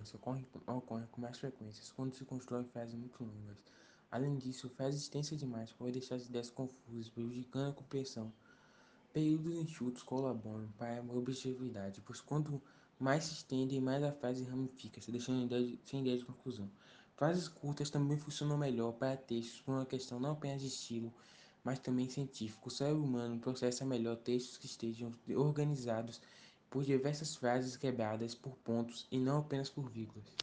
importância ocorrem, ocorrem com mais frequência quando se constrói frases muito longas. Além disso, frases extensas demais podem deixar as ideias confusas, prejudicando a compreensão. Períodos enxutos colaboram para a objetividade, pois quanto mais se estendem, mais a frase ramifica, se deixando ideia de, sem ideia de conclusão. Frases curtas também funcionam melhor para textos por uma questão não apenas de estilo, mas também científico. O cérebro humano processa melhor textos que estejam organizados por diversas frases quebradas por pontos e não apenas por vírgulas.